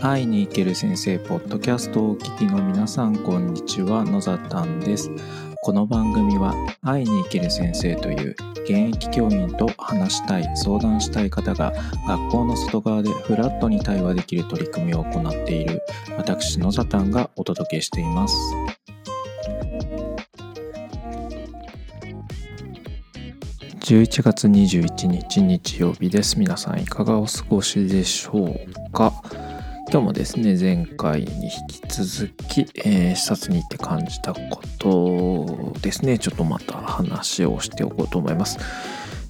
会いに行ける先生ポッドキャストをお聞きの皆さんこんにちは。野ざたんです。この番組は会いに行ける先生という現役教員と話したい相談したい方が学校の外側でフラットに対話できる取り組みを行っている私野ざたんがお届けしています。11月21日日曜日です。皆さんいかがお過ごしでしょうか？今日もですね前回に引き続き、えー、視察に行って感じたことですね。ちょっとまた話をしておこうと思います。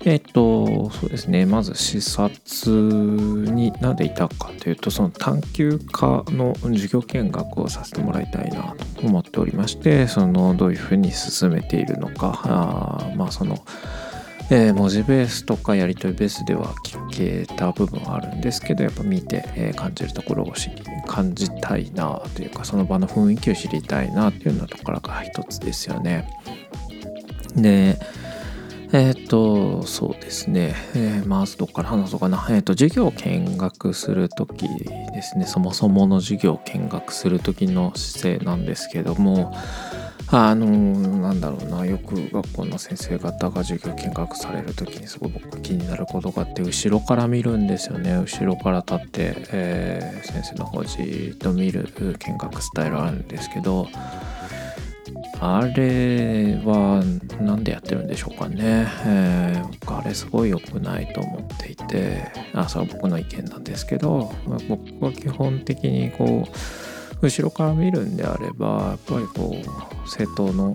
えっ、とそうですね。まず視察に何でいたかというとその探究家の授業見学をさせてもらいたいなと思っておりましてそのどういうふうに進めているのかあまあそのえー、文字ベースとかやり取りベースでは聞けた部分はあるんですけどやっぱ見て、えー、感じるところを知り感じたいなというかその場の雰囲気を知りたいなっていうようなところが一つですよね。でえっ、とそうですね、えー、まずどっから話そうかな。えっ、と授業を見学する時ですね。そもそもの授業を見学する時の姿勢なんですけどもあのなんだろうな。よく学校の先生方が授業見学される時にすごい僕気になることがあって後ろから見るんですよね。後ろから立って、えー、先生の方じっと見る見学スタイルあるんですけどあれは何でやってるんでしょうかね、えー、僕あれすごい良くないと思っていてあそれは僕の意見なんですけどまあ僕は基本的にこう後ろから見るんであればやっぱりこう政党の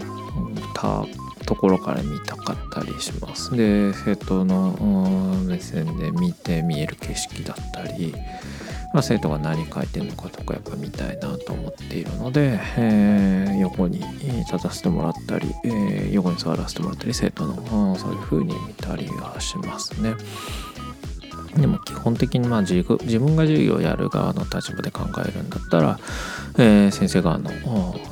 たところから見たかったりします。で政党の目線で見て見える景色だったり、まあ、生徒が何書いてるのかとかやっぱ見たいなと思っているので、えー、横に立たせてもらったり、えー、横に座らせてもらったり生徒のそういう風に見たりはしますね。でも基本的にまあ自分が授業をやる側の立場で考えるんだったら、えー、先生側の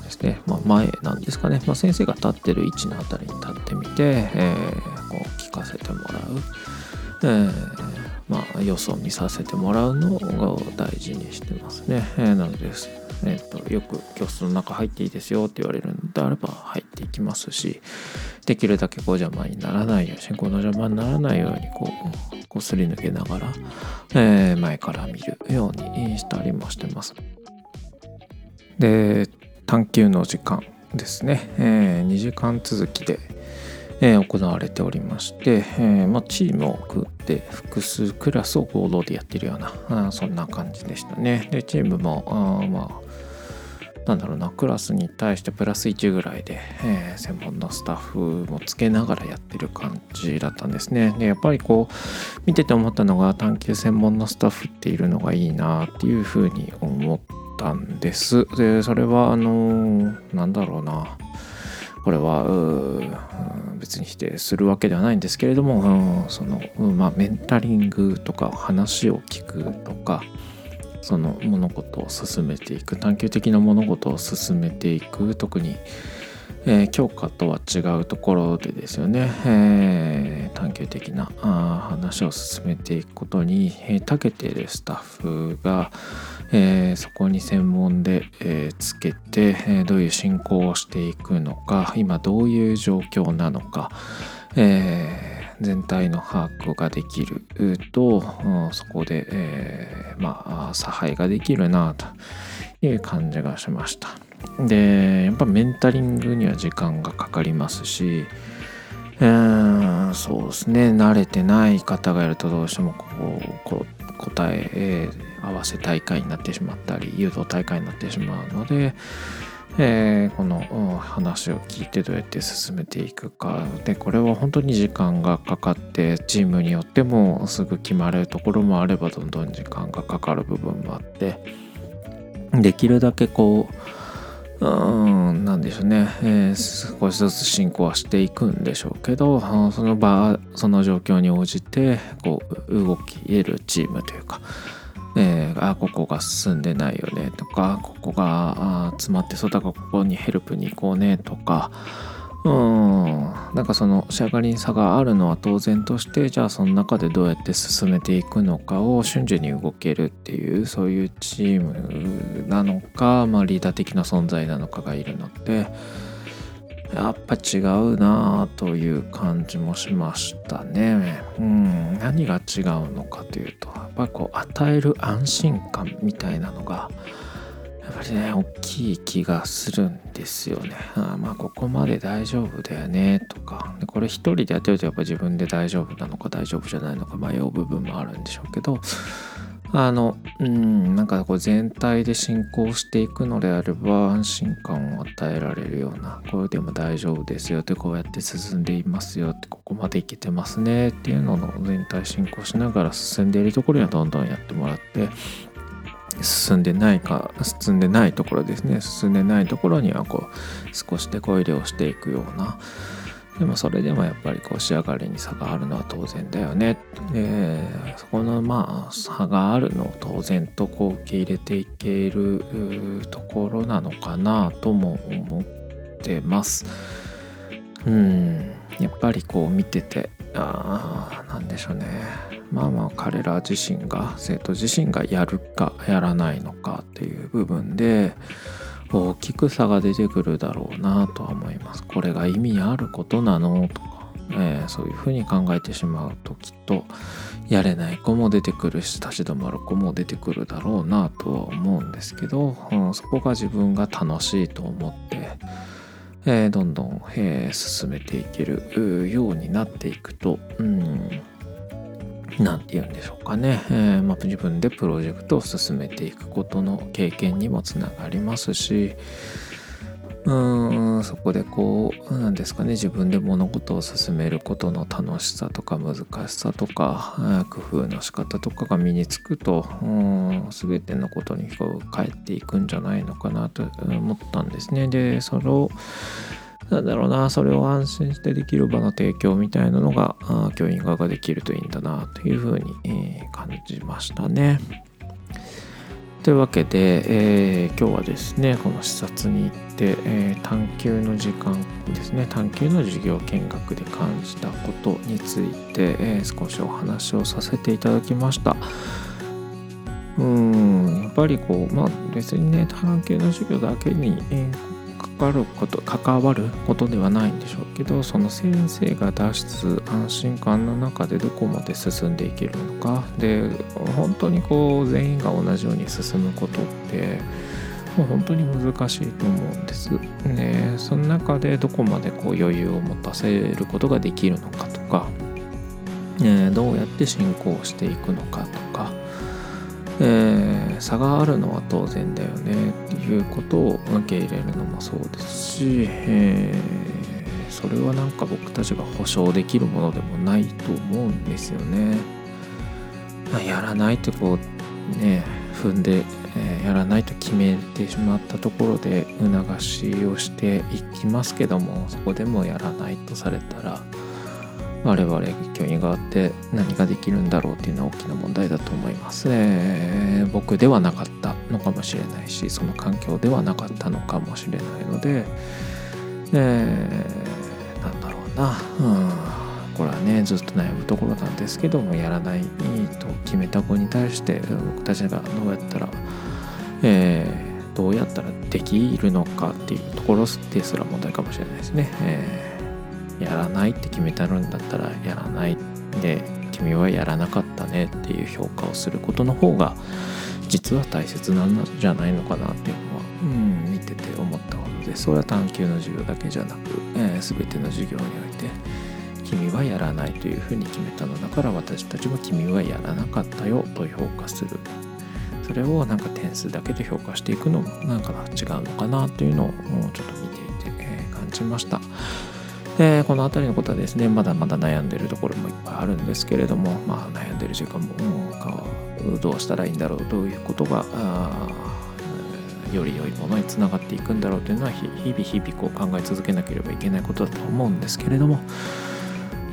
ですね、まあ、前なんですかね、まあ、先生が立ってる位置のあたりに立ってみて、えー、こう聞かせてもらう、えー、まあ、様子を見させてもらうのを大事にしてますね。えー、なので、えーと、よく教室の中入っていいですよって言われるのであれば入っていきますしできるだけこう邪魔にならないように進行の邪魔にならないようにこうこすり抜けながら、えー、前から見るようにしたりもしてます。で探究の時間ですね、えー、2時間続きで、えー、行われておりまして、えーまあ、チームを組って複数クラスを合同でやってるようなあそんな感じでしたねでチームもあまあなんだろうなクラスに対してプラス1ぐらいで、えー、専門のスタッフもつけながらやってる感じだったんですね。でやっぱりこう見てて思ったのが探究専門のスタッフっているのがいいなっていうふうに思ったんです。でそれはあのなんだろうな。これは別に否定するわけではないんですけれども、うん、その、まあ、メンタリングとか話を聞くとかその物事を進めていく探究的な物事を進めていく特に、えー、教科とは違うところでですよね、えー、探究的なあ話を進めていくことに、えー、長けているスタッフが、えー、そこに専門で、えー、つけて、えー、どういう進行をしていくのか今どういう状況なのか、えー、全体の把握ができるとそこで、えー、まあ差配ができるなという感じがしました。でやっぱメンタリングには時間がかかりますしえー、そうですね。慣れてない方がいるとどうしてもこうこう答え合わせ大会になってしまったり誘導大会になってしまうので、えー、この話を聞いてどうやって進めていくかでこれは本当に時間がかかってチームによってもすぐ決まるところもあればどんどん時間がかかる部分もあってできるだけこううんなんでしょうね、えー、少しずつ進行はしていくんでしょうけどその場その状況に応じてこう動き得るチームというかえー、あここが進んでないよねとかここが詰まってそうだからここにヘルプに行こうねとか。うん。なんかその仕上がりに差があるのは当然としてじゃあその中でどうやって進めていくのかを瞬時に動けるっていうそういうチームなのか、まあ、リーダー的な存在なのかがいるので。やっぱ違うなあという感じもしましたね。うん、何が違うのかというとやっぱりこう与える安心感みたいなのがやっぱりね大きい気がするんですよね。あまあここまで大丈夫だよねとかでこれ一人でやってるとやっぱ自分で大丈夫なのか大丈夫じゃないのか迷う部分もあるんでしょうけどあのうんなんかこう全体で進行していくのであれば安心感を与えられるようなこれでも大丈夫ですよってこうやって進んでいますよってここまでいけてますねっていうのの全体進行しながら進んでいるところにはどんどんやってもらって進んでないか進んでないところですね。進んでないところにはこう少し手こ入れをしていくようなでもそれでもやっぱりこう仕上がりに差があるのは当然だよね。でそこのまあ差があるのを当然とこう受け入れていけるところなのかなとも思ってます。うん。やっぱりこう見ててああなんでしょうね。まあまあ彼ら自身が生徒自身がやるかやらないのかっていう部分で大きく差が出てくるだろうなとは思います。これが意味あることなの？とか、えー、そういうふうに考えてしまうときっとやれない子も出てくるし立ち止まる子も出てくるだろうなとは思うんですけど、うん、そこが自分が楽しいと思って、えー、どんどん、えー、進めていけるようになっていくと、うん何て言うんでしょうかね、えー、まあ、自分でプロジェクトを進めていくことの経験にもつながりますしうーんそこでこう何ですかね自分で物事を進めることの楽しさとか難しさとか工夫の仕方とかが身につくとうん全てのことにこう返っていくんじゃないのかなと思ったんですね。でそれをなんだろうな、それを安心してできる場の提供みたいなのが、教員側ができるといいんだなというふうに、えー、感じましたね。というわけで、えー、今日はですね、この視察に行って、えー、探究の時間ですね、探究の授業見学で感じたことについて、えー、少しお話をさせていただきました。うんやっぱりこうまあ別にね探究の授業だけに、えー関わること関わることではないんでしょうけどその先生が出す安心感の中でどこまで進んでいけるのか。で本当にこう全員が同じように進むことってもう本当に難しいと思うんです。ね、その中でどこまでこう余裕を持たせることができるのかとか、ね、どうやって進行していくのかとか。えー、差があるのは当然だよね。っいうことを受け入れるのもそうですし、えー、それはなんか僕たちが保証できるものでもないと思うんですよね。やらないとこうね踏んで、えー、やらないと決めてしまったところで促しをしていきますけどもそこでもやらないとされたら我々教員側って何ができるんだろうっていうのは大きな問題だと思います、えー、僕ではなかったのかもしれないしその環境ではなかったのかもしれないので、えー、なんだろうな、うん、これはねずっと悩むところなんですけどもやらないと決めた子に対して僕たちがどうやったら、えー、どうやったらできるのかっていうところですら問題かもしれないですね。えー。やらないって決めてるんだったらやらないで君はやらなかったねっていう評価をすることの方が実は大切なんじゃないのかなっていうのは、うん、見てて思ったのでそれは探究の授業だけじゃなく、えー、全ての授業において君はやらないというふうに決めたのだから私たちも君はやらなかったよと評価するそれをなんか点数だけで評価していくのもなんか違うのかなというのをもうちょっと見ていて、えー、感じました。えー、この辺りのことはですねまだまだ悩んでるところもいっぱいあるんですけれども、まあ、悩んでる時間もどうしたらいいんだろうどういうことがより良いものにつながっていくんだろうというのは日々日々こう考え続けなければいけないことだと思うんですけれども、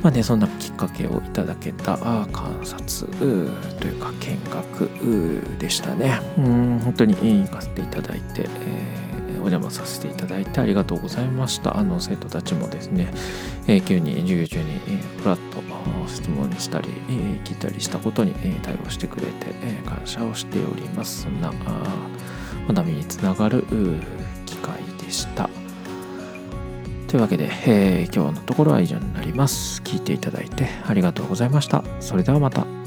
まあね、そんなきっかけをいただけた観察というか見学でしたね。うん本当に行かせていただいて、えー邪魔させていただいてありがとうございました。あの生徒たちもですね、えー、急に授業中に、えー、フラッと質問したり、えー、聞いたりしたことに、えー、対応してくれて、えー、感謝をしております。そんな学びにつながる機会でした。というわけで、えー、今日のところは以上になります。聞いていただいてありがとうございました。それではまた。